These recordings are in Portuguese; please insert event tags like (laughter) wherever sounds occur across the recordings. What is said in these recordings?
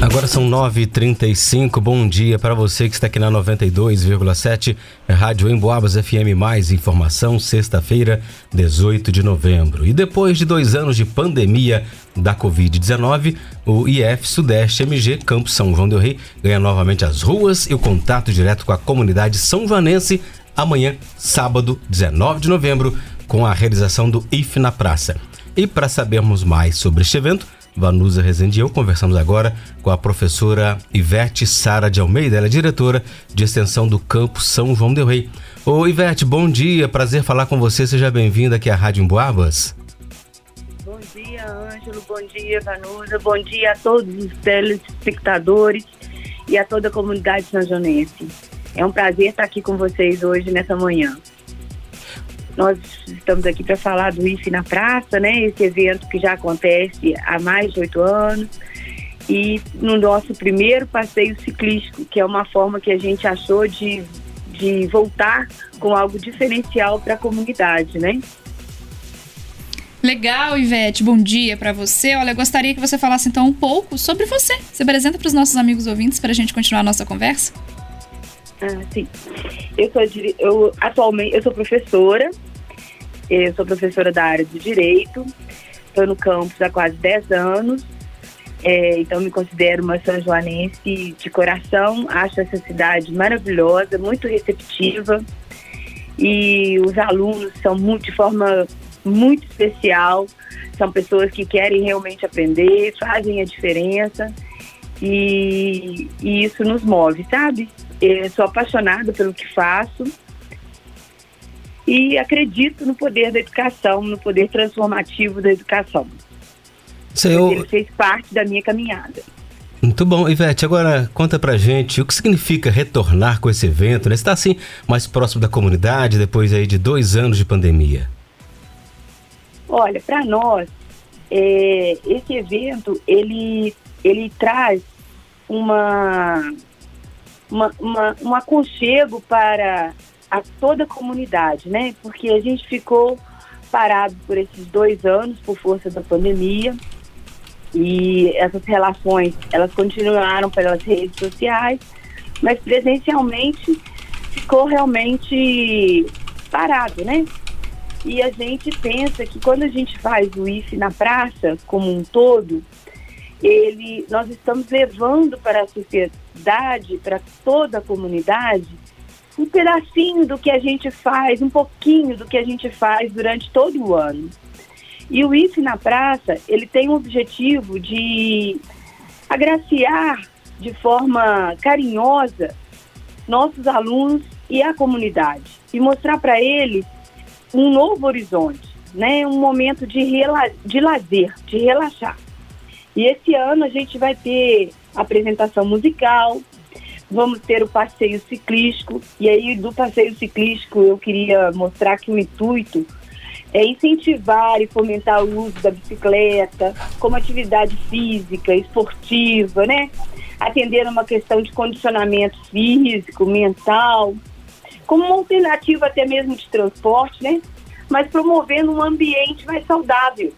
Agora são 9h35. Bom dia para você que está aqui na 92,7 Rádio Emboabas FM. Mais informação, sexta-feira, 18 de novembro. E depois de dois anos de pandemia da Covid-19, o IF Sudeste MG Campo São João Del Rei ganha novamente as ruas e o contato direto com a comunidade são joanense amanhã, sábado, 19 de novembro, com a realização do IF na Praça. E para sabermos mais sobre este evento, Vanusa Rezende e eu conversamos agora com a professora Ivete Sara de Almeida, ela é diretora de extensão do Campo São João del Rei. Ô Ivete, bom dia, prazer falar com você, seja bem-vinda aqui à Rádio Emboabas. Bom dia, Ângelo, bom dia, Vanusa, bom dia a todos os telespectadores e a toda a comunidade sanjonense. É um prazer estar aqui com vocês hoje nessa manhã. Nós estamos aqui para falar do IFE na Praça, né? Esse evento que já acontece há mais de oito anos. E no nosso primeiro passeio ciclístico, que é uma forma que a gente achou de, de voltar com algo diferencial para a comunidade, né? Legal, Ivete. Bom dia para você. Olha, eu gostaria que você falasse então um pouco sobre você. Se apresenta para os nossos amigos ouvintes para a gente continuar a nossa conversa. Ah, sim. Eu sou eu atualmente eu sou professora. Eu sou professora da área de direito. Estou no campus há quase 10 anos. É, então me considero uma São Joanense de coração. Acho essa cidade maravilhosa, muito receptiva. E os alunos são muito, de forma muito especial. São pessoas que querem realmente aprender, fazem a diferença. E, e isso nos move, sabe? Eu sou apaixonada pelo que faço e acredito no poder da educação, no poder transformativo da educação. Senhor... Ele fez parte da minha caminhada. Muito bom, Ivete. Agora conta pra gente o que significa retornar com esse evento, né? Está assim mais próximo da comunidade depois aí de dois anos de pandemia. Olha, para nós é, esse evento ele ele traz uma uma, uma, um aconchego para a toda a comunidade, né? Porque a gente ficou parado por esses dois anos por força da pandemia e essas relações elas continuaram pelas redes sociais, mas presencialmente ficou realmente parado, né? E a gente pensa que quando a gente faz o IFE na praça como um todo, ele, nós estamos levando para a sociedade, para toda a comunidade, um pedacinho do que a gente faz, um pouquinho do que a gente faz durante todo o ano. E o IFE na Praça, ele tem o objetivo de agraciar de forma carinhosa nossos alunos e a comunidade e mostrar para eles um novo horizonte, né? um momento de, de lazer, de relaxar. E esse ano a gente vai ter apresentação musical, vamos ter o passeio ciclístico. E aí, do passeio ciclístico, eu queria mostrar que o intuito é incentivar e fomentar o uso da bicicleta como atividade física, esportiva, né? Atender uma questão de condicionamento físico, mental, como uma alternativa até mesmo de transporte, né? Mas promovendo um ambiente mais saudável.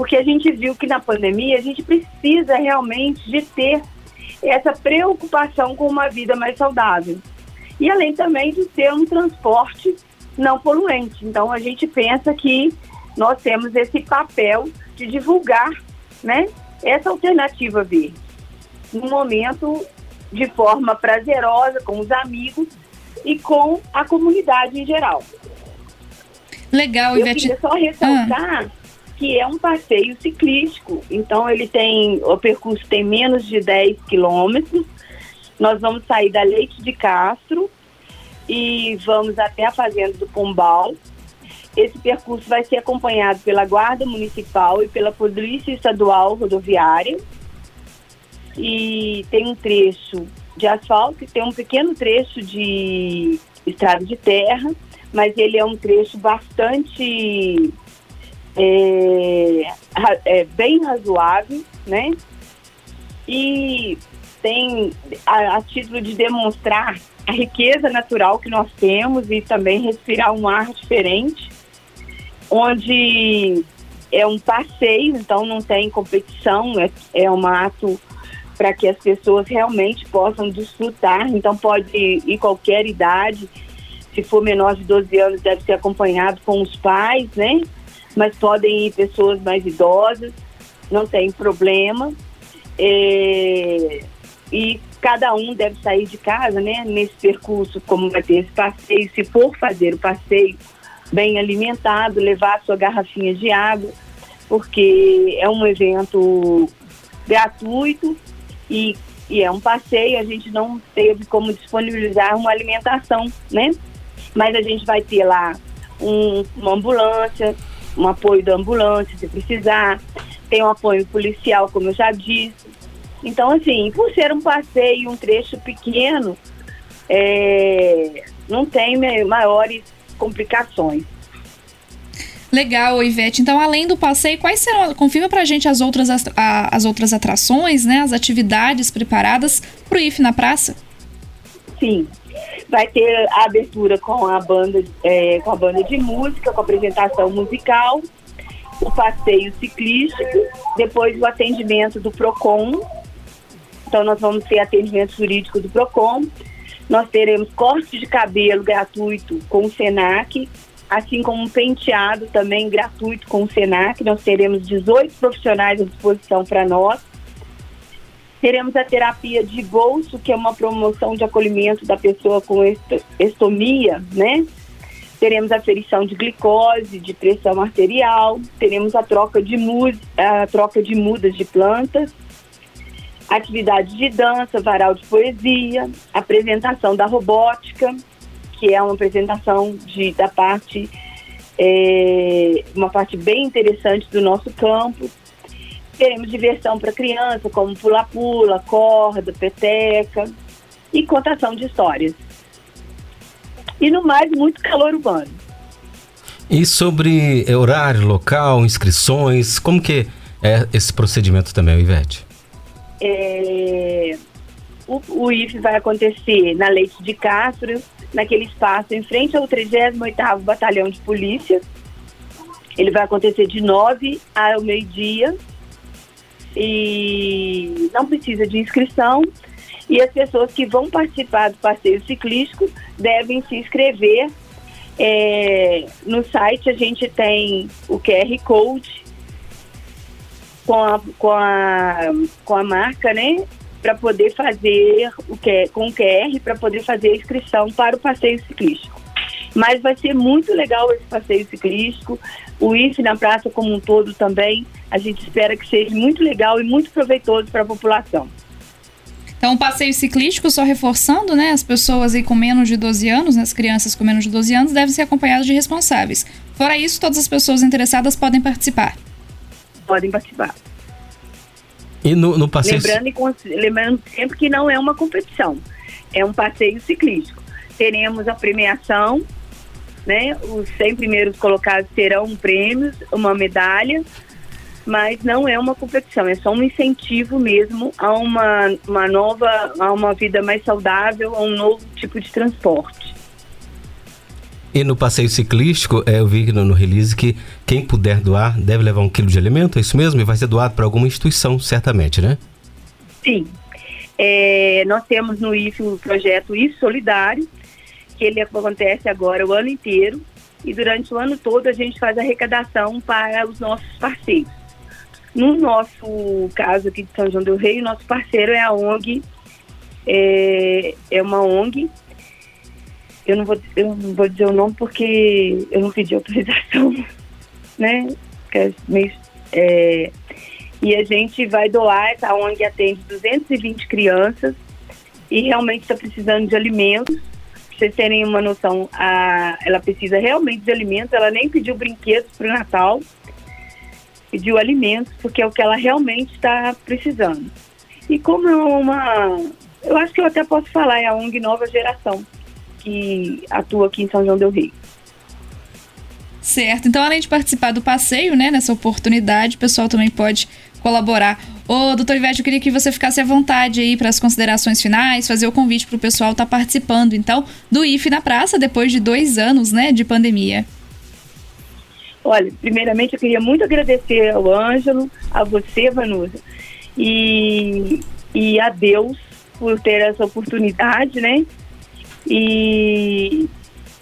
Porque a gente viu que na pandemia a gente precisa realmente de ter essa preocupação com uma vida mais saudável. E além também de ter um transporte não poluente. Então a gente pensa que nós temos esse papel de divulgar né, essa alternativa verde. No momento de forma prazerosa com os amigos e com a comunidade em geral. Legal, Eu Ivete. queria só ressaltar ah que é um passeio ciclístico. Então ele tem, o percurso tem menos de 10 quilômetros. Nós vamos sair da Leite de Castro e vamos até a Fazenda do Pombal. Esse percurso vai ser acompanhado pela Guarda Municipal e pela Polícia Estadual Rodoviária. E tem um trecho de asfalto e tem um pequeno trecho de estrada de terra, mas ele é um trecho bastante é, é bem razoável, né? E tem a, a, título de demonstrar a riqueza natural que nós temos e também respirar um ar diferente, onde é um passeio, então não tem competição, é, é um ato para que as pessoas realmente possam desfrutar. Então, pode ir qualquer idade. Se for menor de 12 anos, deve ser acompanhado com os pais, né? Mas podem ir pessoas mais idosas, não tem problema. É, e cada um deve sair de casa, né? Nesse percurso, como vai ter esse passeio, se for fazer o passeio bem alimentado, levar a sua garrafinha de água, porque é um evento gratuito e, e é um passeio, a gente não teve como disponibilizar uma alimentação, né? Mas a gente vai ter lá um, uma ambulância, um apoio da ambulância se precisar, tem um apoio policial, como eu já disse. Então, assim, por ser um passeio, um trecho pequeno, é, não tem maiores complicações. Legal, Ivete. Então, além do passeio, quais serão? Confirma pra gente as outras, as outras atrações, né? As atividades preparadas pro IF na praça? Sim. Vai ter a abertura com a banda, é, com a banda de música, com apresentação musical, o passeio ciclístico, depois o atendimento do PROCON. Então, nós vamos ter atendimento jurídico do PROCON. Nós teremos corte de cabelo gratuito com o SENAC, assim como um penteado também gratuito com o SENAC. Nós teremos 18 profissionais à disposição para nós. Teremos a terapia de bolso, que é uma promoção de acolhimento da pessoa com estomia, né? Teremos a ferição de glicose, de pressão arterial, teremos a troca de, a troca de mudas de plantas, atividade de dança, varal de poesia, apresentação da robótica, que é uma apresentação de, da parte, é, uma parte bem interessante do nosso campo. Teremos diversão para criança, como pula-pula, corda, peteca e contação de histórias. E no mais, muito calor urbano. E sobre horário, local, inscrições, como que é esse procedimento também, Ivete? É, o, o IF vai acontecer na Leite de Castro, naquele espaço em frente ao 38º Batalhão de Polícia. Ele vai acontecer de 9 ao meio-dia e não precisa de inscrição. E as pessoas que vão participar do passeio ciclístico devem se inscrever. É, no site a gente tem o QR Code com a, com a, com a marca, né? para poder fazer o que com o QR para poder fazer a inscrição para o passeio ciclístico. Mas vai ser muito legal esse passeio ciclístico. O IF na praça como um todo também, a gente espera que seja muito legal e muito proveitoso para a população. Então, o passeio ciclístico, só reforçando, né, as pessoas aí com menos de 12 anos, né, as crianças com menos de 12 anos, devem ser acompanhadas de responsáveis. Fora isso, todas as pessoas interessadas podem participar. Podem participar. E no, no passeio... Lembrando, lembrando sempre que não é uma competição, é um passeio ciclístico. Teremos a premiação, né? Os 100 primeiros colocados terão prêmios, uma medalha, mas não é uma competição, é só um incentivo mesmo a uma, uma nova, a uma vida mais saudável, a um novo tipo de transporte. E no passeio ciclístico, é, eu vi no, no release que quem puder doar deve levar um quilo de alimento, é isso mesmo? E vai ser doado para alguma instituição, certamente, né? Sim. É, nós temos no IF o projeto IF Solidário, que ele acontece agora o ano inteiro. E durante o ano todo a gente faz arrecadação para os nossos parceiros. No nosso caso aqui de São João del Rei, nosso parceiro é a ONG, é, é uma ONG eu não vou, eu não vou dizer o nome porque eu não pedi autorização, (laughs) né? É meio, é, e a gente vai doar, essa ONG atende 220 crianças e realmente está precisando de alimentos. Vocês terem uma noção, a, ela precisa realmente de alimentos, ela nem pediu brinquedos para o Natal, pediu alimentos, porque é o que ela realmente está precisando. E como é uma. Eu acho que eu até posso falar, é a ONG Nova Geração que atua aqui em São João del Rei. Certo. Então, além de participar do passeio, né, nessa oportunidade, o pessoal também pode colaborar. Ô, doutor Ivete, eu queria que você ficasse à vontade aí para as considerações finais, fazer o convite para o pessoal estar tá participando, então, do IF na praça, depois de dois anos, né, de pandemia. Olha, primeiramente eu queria muito agradecer ao Ângelo, a você, Vanusa, e, e e a Deus por ter essa oportunidade, né? E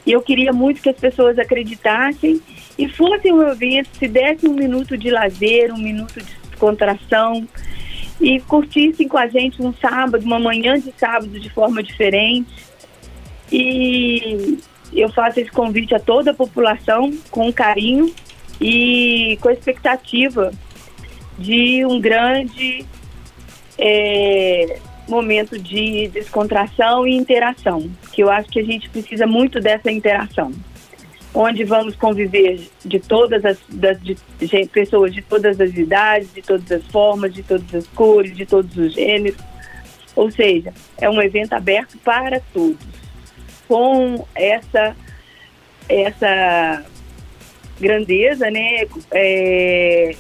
eu queria muito que as pessoas acreditassem e fossem um evento, se desse um minuto de lazer, um minuto de descontração e curtissem com a gente um sábado, uma manhã de sábado de forma diferente. E eu faço esse convite a toda a população com carinho e com a expectativa de um grande é, momento de descontração e interação, que eu acho que a gente precisa muito dessa interação, onde vamos conviver de todas as das, de, de, pessoas de todas as idades, de todas as formas, de todas as cores, de todos os gêneros. Ou seja, é um evento aberto para todos, com essa essa grandeza, né? É,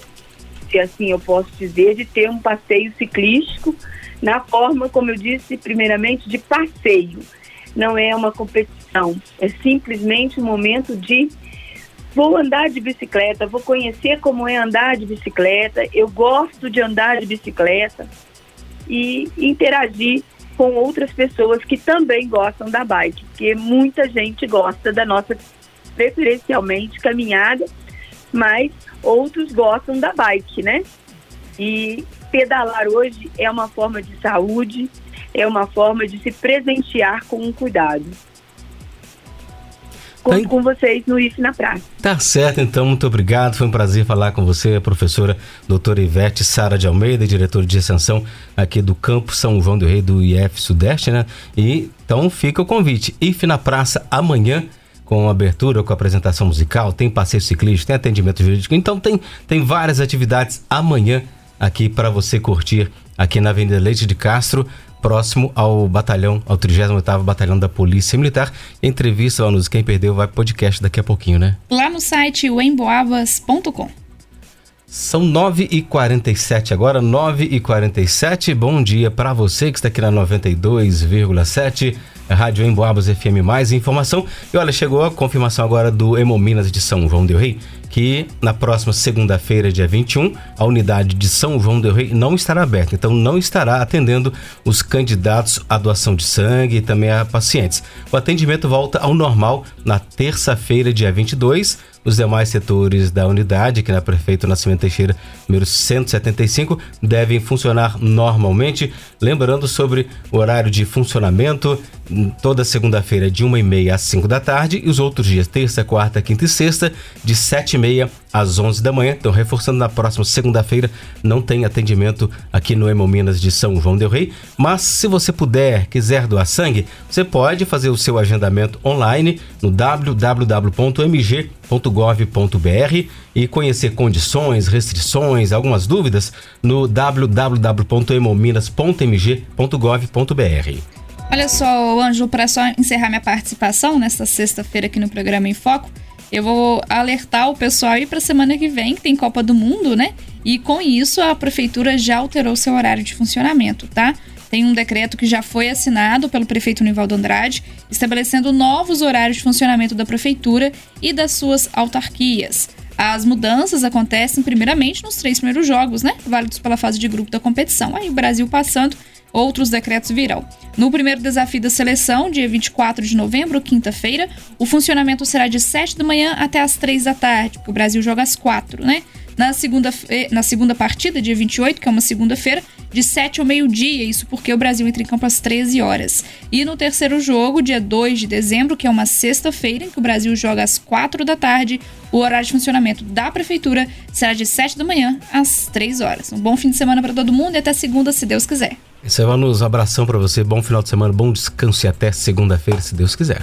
se assim eu posso dizer, de ter um passeio ciclístico na forma, como eu disse, primeiramente de passeio. Não é uma competição, é simplesmente um momento de vou andar de bicicleta, vou conhecer como é andar de bicicleta, eu gosto de andar de bicicleta e interagir com outras pessoas que também gostam da bike, porque muita gente gosta da nossa preferencialmente caminhada, mas outros gostam da bike, né? E pedalar hoje é uma forma de saúde, é uma forma de se presentear com um cuidado. Conto tá com vocês no IF na Praça. Tá certo, então, muito obrigado. Foi um prazer falar com você, a professora doutora Ivete Sara de Almeida, diretora de extensão aqui do Campo São João do Rei do IF Sudeste, né? E então fica o convite. IF na Praça amanhã com abertura, com apresentação musical, tem passeio ciclista, tem atendimento jurídico. Então tem, tem várias atividades amanhã aqui para você curtir aqui na Avenida Leite de Castro, próximo ao batalhão, ao 38º Batalhão da Polícia Militar. Entrevista lá nos Quem Perdeu vai podcast daqui a pouquinho, né? Lá no site emboavas.com. São 9h47 agora, 9h47. Bom dia para você que está aqui na 92,7 Rádio Emboabas FM Mais informação. E olha, chegou a confirmação agora do Hemominas de São João del Rei, que na próxima segunda-feira, dia 21, a unidade de São João del Rei não estará aberta, então não estará atendendo os candidatos à doação de sangue e também a pacientes. O atendimento volta ao normal na terça-feira, dia 22, os demais setores da unidade, que na Prefeito Nascimento Teixeira, número 175, devem funcionar normalmente. Lembrando sobre o horário de funcionamento, toda segunda-feira de 1h30 às 5 da tarde e os outros dias, terça, quarta, quinta e sexta, de 7h30 às 11 da manhã. Então, reforçando, na próxima segunda-feira não tem atendimento aqui no Hemominas de São João del Rei. Mas se você puder, quiser doar sangue, você pode fazer o seu agendamento online no www.mg.gov.br e conhecer condições, restrições, algumas dúvidas no www.hemominas.mg.gov.br. Olha só, Ângelo, para só encerrar minha participação nesta sexta-feira aqui no programa Em Foco, eu vou alertar o pessoal aí para semana que vem, que tem Copa do Mundo, né? E com isso a prefeitura já alterou seu horário de funcionamento, tá? Tem um decreto que já foi assinado pelo prefeito Nivaldo Andrade, estabelecendo novos horários de funcionamento da prefeitura e das suas autarquias. As mudanças acontecem primeiramente nos três primeiros jogos, né? Válidos pela fase de grupo da competição. Aí o Brasil passando outros decretos virão. No primeiro desafio da seleção, dia 24 de novembro, quinta-feira, o funcionamento será de 7 da manhã até as 3 da tarde, porque o Brasil joga às 4, né? Na segunda, na segunda partida, dia 28, que é uma segunda-feira, de 7 ao meio-dia, isso porque o Brasil entra em campo às 13 horas. E no terceiro jogo, dia 2 de dezembro, que é uma sexta-feira, em que o Brasil joga às 4 da tarde, o horário de funcionamento da prefeitura será de 7 da manhã às 3 horas. Um bom fim de semana para todo mundo e até segunda, se Deus quiser. Silvanos, um abração para você, bom final de semana, bom descanso e até segunda-feira, se Deus quiser.